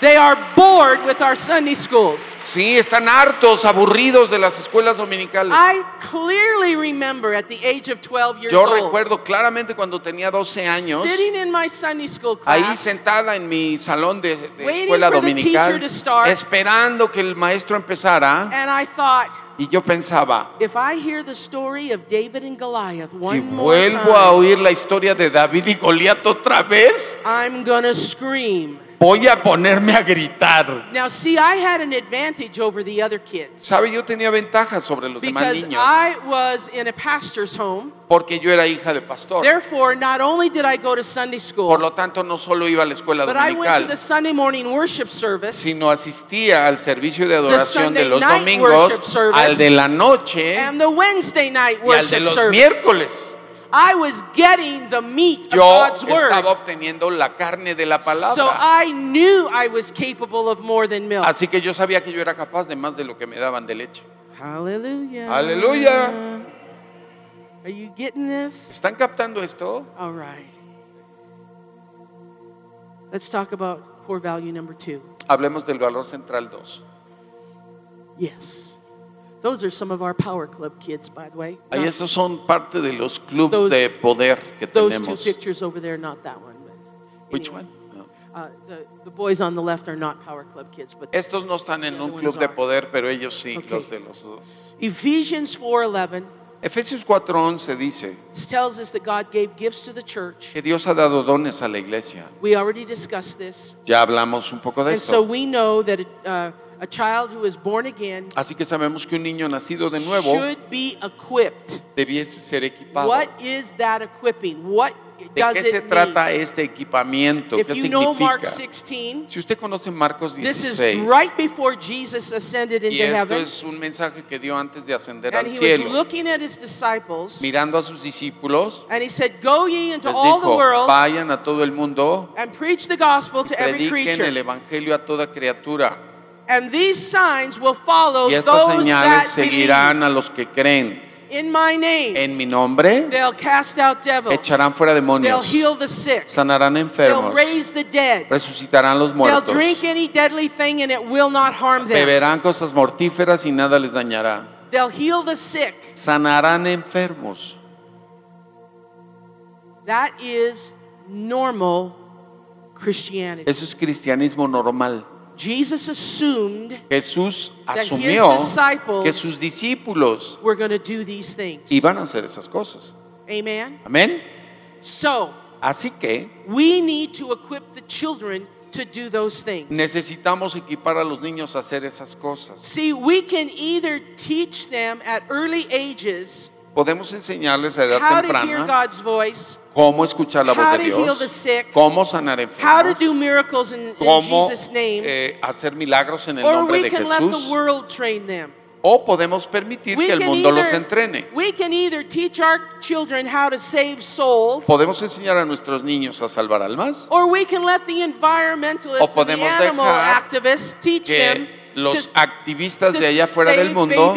They are bored with our Sunday schools. Sí, están hartos, aburridos de las escuelas dominicales. I clearly remember at the age of 12 years Yo recuerdo claramente cuando tenía 12 años, sitting in my Sunday school ahí class, sentada en mi salón de, escuela dominical, teacher to start. esperando que el maestro empezara, and I thought, y yo pensaba, if I hear the story of David and Goliath one si more vuelvo a oír la historia de David y Goliat otra vez, I'm gonna scream. Voy a ponerme a gritar. Now, see, I had an advantage over the other kids Sabe, yo tenía ventajas sobre los demás because niños I was in a pastor's home. porque yo era hija de pastor. Therefore, not only did I go to Sunday Por school, lo tanto, no solo iba a la escuela but I went to the dominical, Sunday morning worship service. sino asistía al servicio de adoración de Sunday los night domingos, service, al de la noche And the Wednesday night y al de los service. miércoles. I was getting the meat of Yo God's estaba word. obteniendo la carne de la So palabra. I knew I was capable of more than milk. Así que yo sabía que yo era capaz de más de lo que me daban de leche. Hallelujah. Aleluya. Are you getting this? ¿Están captando esto? All right. Let's talk about core value number two. Hablemos del valor central 2. Yes. Those are some of our Power Club kids, by the way. Ahí esos son parte de los clubs Those- de poder que those two tenemos. pictures over there, not that one. But Which one? No. Uh, the, the boys on the left are not Power Club kids, but Estos no están en un club de are. poder, pero ellos sí, Okay. los de los dos. Ephesians 4:11 Efesios 4:11 dice tells us that God gave gifts to the church. que Dios ha dado dones a la iglesia. We already discussed this. Ya hablamos un poco de And so we know that uh, a child who is born again Así que sabemos que un niño nacido de nuevo should be equipped. debiese ser equipado. What is that equipping? What ¿De does qué se it trata mean? este equipamiento? If ¿Qué you know Mark significa? 16, Si usted conoce Marcos this is 16, right before Jesus ascended y into esto heaven. es un mensaje que dio antes de ascender And al he was cielo, looking at his disciples mirando a sus discípulos, and he said, Go ye into les all the dijo, world vayan a todo el mundo, and preach the gospel to every prediquen el creature. evangelio a toda criatura, And these signs will follow y estas those señales that believe. seguirán a los que creen. In my name, En mi nombre they'll cast out devils. echarán fuera They'll demonios, heal the sick. sanarán They'll enfermos, raise the dead. resucitarán los They'll muertos, drink any deadly thing and it will not harm them. beberán cosas mortíferas y nada les dañará, They'll heal the sick. sanarán enfermos. That is normal Christianity. Eso es cristianismo normal. Jesus assumed Jesús that his asumió disciples que sus discípulos were going to do these things. iban a hacer esas cosas. Amen. Amén. So, Así que we need to equip the children to do those things. necesitamos equipar a los niños a hacer esas cosas. See, we can either teach them at early ages Podemos enseñarles a edad how temprana God's voice, cómo escuchar la voz de Dios, sick, cómo sanar enfermos, in, cómo name, eh, hacer milagros en el or nombre de Jesús. O podemos permitir We que el mundo los either, entrene. to save souls, Podemos enseñar a nuestros niños a salvar almas. O podemos dejar Que los activistas de allá fuera del mundo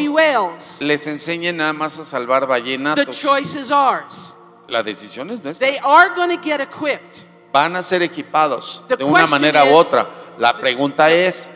les enseñen nada más a salvar The ballenatos. choice is ours. La decisión es nuestra. They are going to get equipped. Van a ser equipados The de una manera u otra. La pregunta es?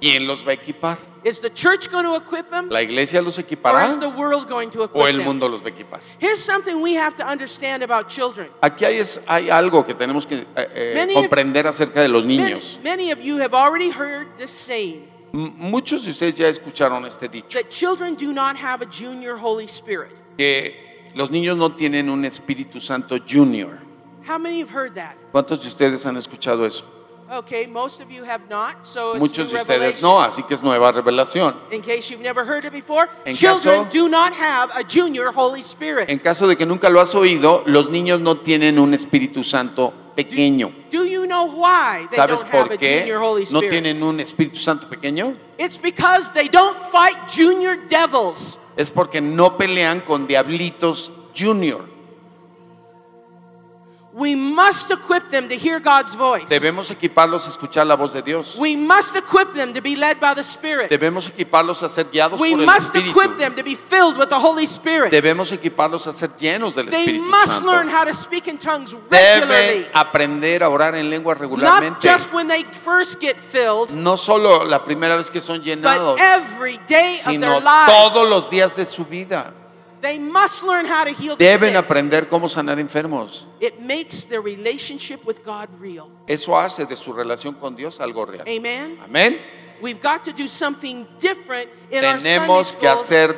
¿quién los va a equipar? Is the church going to equip them? ¿La iglesia los Or equipará is the world going to o equip el them? mundo los va a equipar? Here's something we have to understand about children. Aquí hay, es- hay algo que tenemos que eh, eh, Many of- comprender acerca de los Many, niños. many of you have already heard this saying M- muchos de ustedes ya escucharon este dicho, that children do not have a junior Holy Spirit. que los niños no tienen un Espíritu Santo Junior. How many have heard that? ¿Cuántos de ustedes han escuchado eso? Okay, most of you have not, so it's Muchos new de ustedes revelation. no, así que es nueva revelación. In case you've never heard it before, En children caso- do not have a junior Holy Spirit. En caso de que nunca lo has oído, los niños no tienen un Espíritu Santo pequeño. Do you know why they ¿Sabes don't have por a qué junior Holy no Spirit? tienen un Espíritu Santo pequeño? It's because they don't fight junior devils. Es porque no pelean con diablitos junior. We must equip them to hear God's voice. Debemos equiparlos a escuchar la voz de Dios. We must equip them to be led by the Spirit. Debemos equiparlos a ser guiados We por el must Espíritu. equip them to be filled with the Holy Spirit. Debemos equiparlos a ser llenos del They Espíritu must learn Santo. how to speak in tongues regularly. Deben aprender a orar en lenguas Not regularmente. just when they first get filled, No solo la primera vez que son but llenados, every day of sino their lives. todos los días de su vida. They must learn how to heal Deben aprender cómo sanar enfermos. It makes their relationship with God real. Eso hace de su relación con Dios algo real. Amen. Amén. We've got to do something different in our Tenemos que hacer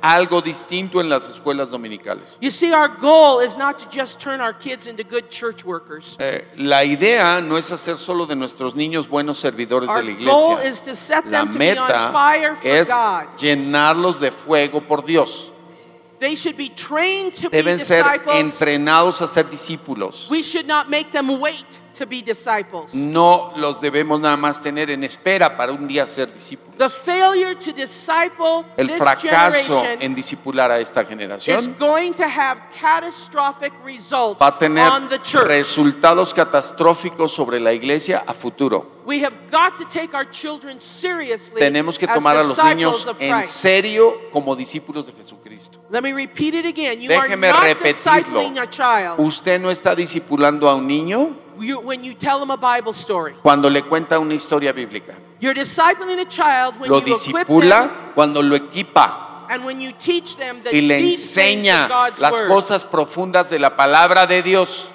algo distinto en las escuelas dominicales. You see, our goal is not to just turn our kids into good church workers. Eh, la idea no es hacer solo de nuestros niños buenos servidores Our de la goal iglesia. is to set La them to be on meta fire for es God. llenarlos de fuego por Dios. They should be trained to be Deben ser disciples. entrenados a ser discípulos. We should not make them wait to be disciples. No los debemos nada más tener en espera para un día ser discípulos. The failure to disciple El this fracaso generation en discipular a esta is generación going to have catastrophic results va a tener on the church. resultados catastróficos sobre la iglesia a futuro. We have got to take our children seriously Tenemos que tomar a los niños en serio como discípulos de Jesucristo. Let me repeat it again. You Déjeme are not repetirlo. discipling a child Usted no está discipulando a un niño you- when you tell them a Bible story. cuando le cuenta una historia bíblica. You're discipling a child when Lo you equip them cuando lo equipa and when you teach them the y le enseña of God's las word. cosas profundas de la palabra de Dios.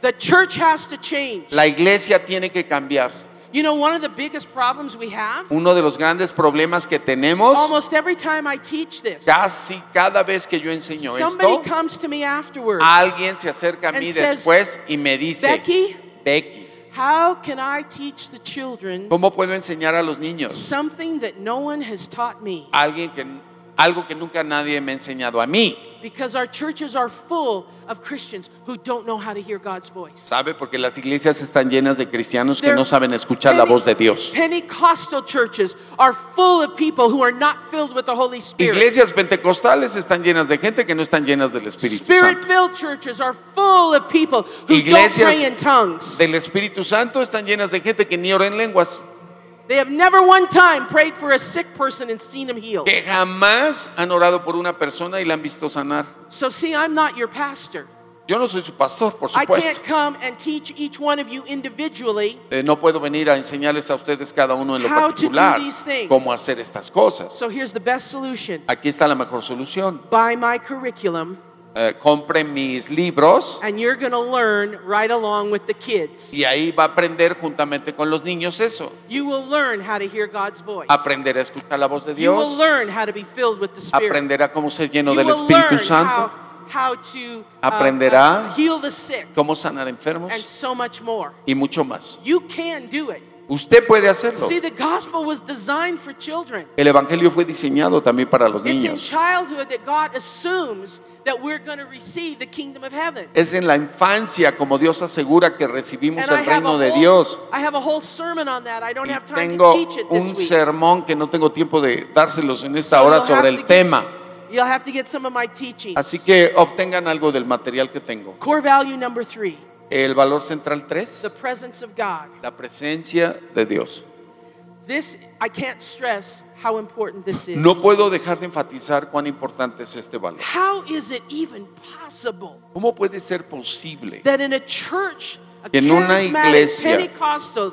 The church has to change. La iglesia tiene que cambiar. You know, one of the biggest problems we have, Uno de los grandes problemas que tenemos, almost every time I teach this, casi cada vez que yo enseño somebody esto, comes to me afterwards. alguien se acerca a mí después y me dice, Becky, Becky, how can I teach the children ¿cómo puedo enseñar a los niños? something that no one has taught me? Alguien que, algo que nunca nadie me ha enseñado a mí. Because our churches are full of Christians who don't know how to hear God's voice. ¿Sabe? Porque las iglesias están llenas de cristianos que no saben escuchar la voz de Dios. Pentecostal churches are full of people who are not filled with the Holy Spirit. Iglesias pentecostales están llenas de gente que no están llenas del Espíritu Spirit Santo. filled churches are full of people who Iglesias don't pray in tongues. Del Espíritu Santo están llenas de gente que ni ora en lenguas. They have never one time prayed for a sick person and seen him healed. Que jamás han orado por una persona y la han visto sanar. So, see, I'm not your pastor. Yo no soy su pastor, por I supuesto. can't come and teach each one of you individually. Eh, no puedo venir a enseñarles a ustedes cada uno en lo particular cómo hacer estas cosas. So, here's the best solution Aquí está la mejor solución. buy my curriculum, Eh, compre mis libros and you're going to learn right along with the kids. y ahí va a aprender juntamente con los niños eso. You will learn how to hear God's voice. Aprender a escuchar la voz de You will Dios. learn how to be filled with the Spirit. Aprenderá cómo ser lleno You del Espíritu Santo. how, how to uh, Aprenderá uh, heal the sick Cómo sanar enfermos and so much more. y mucho más. You can do it. Usted puede hacerlo. See, the gospel was designed for children. El Evangelio fue diseñado también para los It's in niños. childhood that God assumes that we're going to receive the kingdom of heaven. Es en la infancia como Dios asegura que recibimos And I el have, reino de whole, Dios. I have a whole sermon on that. I don't Y have time tengo to teach it un this week. sermón que no tengo tiempo de dárselos en esta So hora you'll sobre have el to get tema. You'll have to get some of my teaching. Así que obtengan algo del material que tengo. Core value number three El valor central the 3, presence of God. la presencia de Dios. This, I can't stress how important this is. No puedo dejar de enfatizar cuán importante es este valor. How is it even possible ¿Cómo puede ser posible that in a church, en una iglesia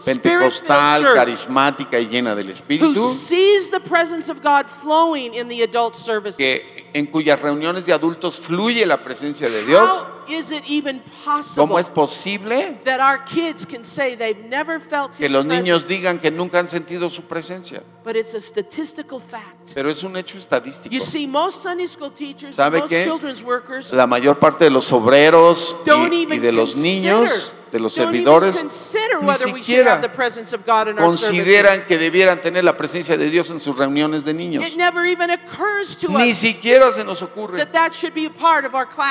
Pentecostal, carismática y llena del Espíritu, sees the presence of God flowing in the adult services? que en cuyas reuniones de adultos fluye la presencia de Dios? Is it even possible ¿Cómo es posible that our kids can say they've never felt que His los niños presence? digan que nunca han sentido su presencia? But it's a statistical fact. Pero es un hecho estadístico. You see, most Sunday school teachers, ¿Sabe most qué? children's workers La mayor parte de los obreros don't y, y even de los consider, niños, de los servidores, ni siquiera consideran que debieran tener la presencia de Dios en sus reuniones de niños. It never even occurs to Ni siquiera se nos ocurre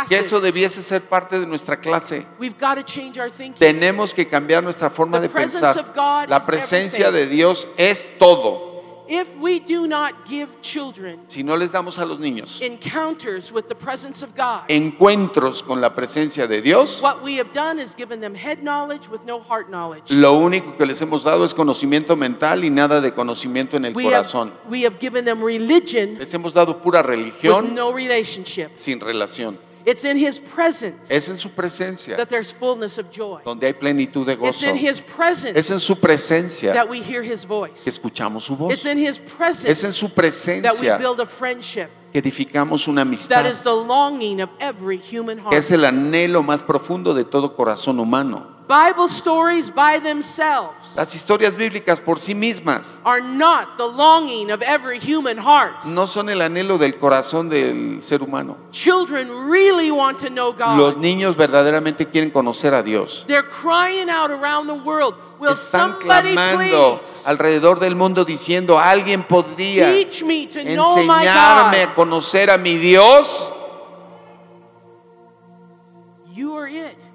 que eso debiese ser parte de nuestra clase. We've got to change our thinking. Tenemos que cambiar nuestra forma de pensar. La presencia de Dios es todo. If we do not give children Si no les damos a los niños encounters with the presence of God, encuentros con la presencia de Dios, what we have done is given them head knowledge with no heart knowledge. lo único que les hemos dado es conocimiento mental y nada de conocimiento en el We have, corazón. we have given them religion Les hemos dado pura with religión no relationship. sin relación. It's in His presence Es en su presencia that there's fullness of joy. donde hay plenitud de It's gozo. in His Es en presence su presencia that we hear His que voice. escuchamos su It's voz. in His Es en presence su that we presencia build a friendship que edificamos una that amistad. is the longing of every human que heart. es el anhelo más profundo de todo corazón humano. Bible stories by themselves Las historias bíblicas por sí mismas are not the longing of every human heart. no son el anhelo del corazón del ser humano. Children really want to know Los God. niños verdaderamente quieren conocer a Dios. They're crying out around the world, Will Están somebody clamando please alrededor del mundo diciendo, alguien podría teach me to know my enseñarme a God? conocer a mi Dios. You are it.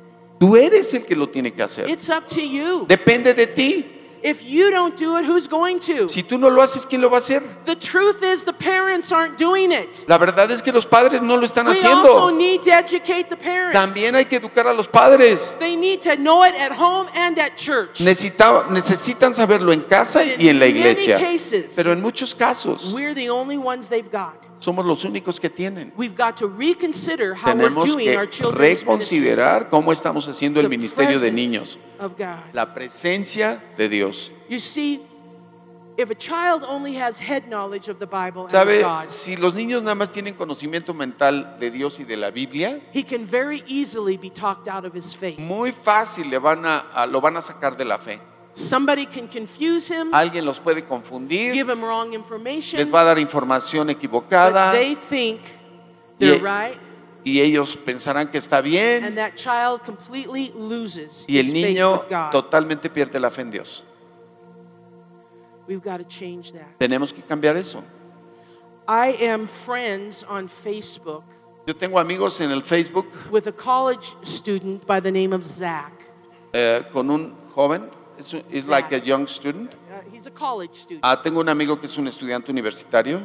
Tú eres el que lo tiene que hacer. It's up to you. Depende de ti. If you don't do it, who's going to? Si tú no lo haces, ¿quién lo va a hacer? The truth is, the parents aren't doing it. La verdad es que los padres no lo están We also haciendo. need to educate the parents. También hay que educar a los padres. They need to know it at home and at church. Necesita- necesitan saberlo en casa y en la iglesia. cases, Pero en muchos casos we're the only ones they've got. Somos los únicos que tienen. We've got to reconsider how we're Tenemos doing que our children's reconsiderar cómo estamos haciendo el ministerio de niños. of God. La presencia de Dios. You see, if a child only has head knowledge of the Bible and ¿Sabe? of God, Si los niños nada más tienen conocimiento mental de Dios y de la Biblia, he can very easily be talked out of his faith. muy fácil le van a, a- lo van a sacar de la fe. Somebody can confuse him, Alguien los puede confundir, give him wrong information, les va a dar información but equivocada they think they're Y- right, y ellos pensarán que está and bien that child completely loses y his el faith niño with God. totalmente pierde la fe en Dios. We've got to change that. Tenemos que cambiar eso. I am friends on Facebook Yo tengo amigos en el Facebook with a college student by the name of Zach. eh, con un joven, es, un- is like a young student. Uh, he's a college student. Ah, tengo un amigo que es un estudiante universitario.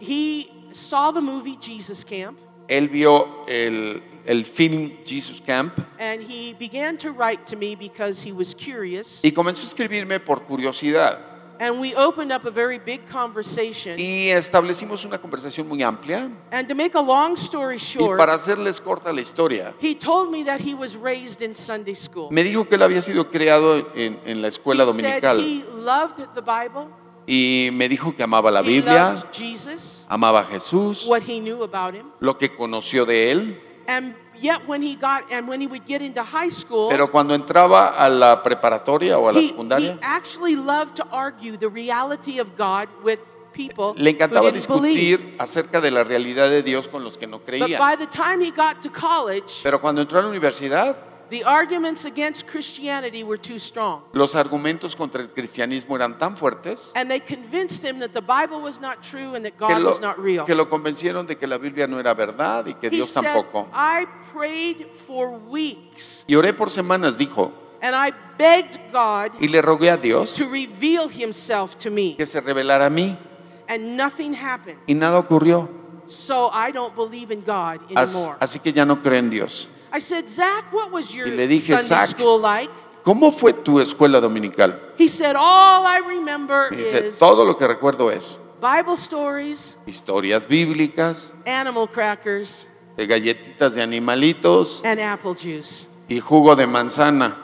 He saw the movie Jesus Camp Él vio el, el film Jesus Camp and he began to write to me because he was curious. y comenzó a escribirme por curiosidad. And we opened up a very big conversation. Y establecimos una conversación muy amplia. And to make a long story Y short, para hacerles corta la historia, he told me that he was raised in Sunday school. me dijo que él había sido criado en, en la escuela he said dominical he loved the Bible. y me dijo que amaba la he Biblia, loved Jesus, amaba a Jesús, what he knew about him. lo que conoció de él, And yet when he got and when he would get into high school, pero cuando entraba a la preparatoria o a la he, he secundaria, actually loved to argue the reality of God with people le who encantaba believe. discutir acerca de la realidad de Dios con los que no But creían. by the time he got to college, Pero cuando entró a la universidad, the arguments against Christianity were too strong. los argumentos contra el cristianismo eran tan fuertes And they convinced him that the Bible was not true and that que God lo, was not real. que lo convencieron de que la Biblia no era verdad y que He Dios said, tampoco. I prayed for weeks Y oré por semanas, dijo, and I begged God y le rogué a Dios to reveal himself to me que se revelara a mí and nothing happened. y nada ocurrió. So I don't believe in God As- anymore. así que ya no creo en Dios. I said, Zach, what was your Y le dije, Sunday "Zach, school like? ¿Cómo fue tu escuela dominical? He said, All I remember Me dice, is todo lo que recuerdo es Bible stories, historias bíblicas, animal crackers, de galletitas de animalitos and apple juice. y jugo de manzana.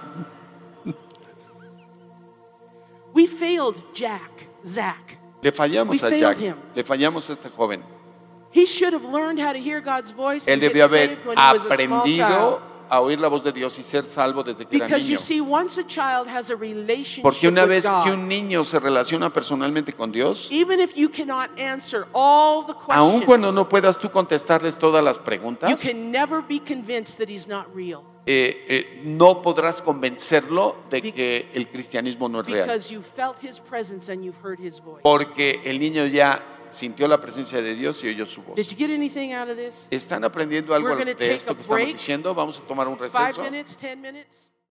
We failed Jack, Zach. Le fallamos We a failed Jack, him. le fallamos a este joven. Él debió haber aprendido a oír la voz de Dios y ser salvo desde que era niño. see, once a child has a relationship Porque una with vez que un niño se relaciona personalmente con Dios, even if you cannot answer all the aun questions, cuando no puedas tú contestarles todas las you preguntas, can never be convinced that he's not real eh, eh, no podrás convencerlo de que el cristianismo no es real. because you felt his presence and you've heard his voice. Porque el niño ya sintió la presencia de Dios y oyó su voz. Did you get anything out of this? ¿Están aprendiendo algo We're gonna de take esto a que estamos break. diciendo? Vamos a tomar un Five receso. minutes, ten minutes?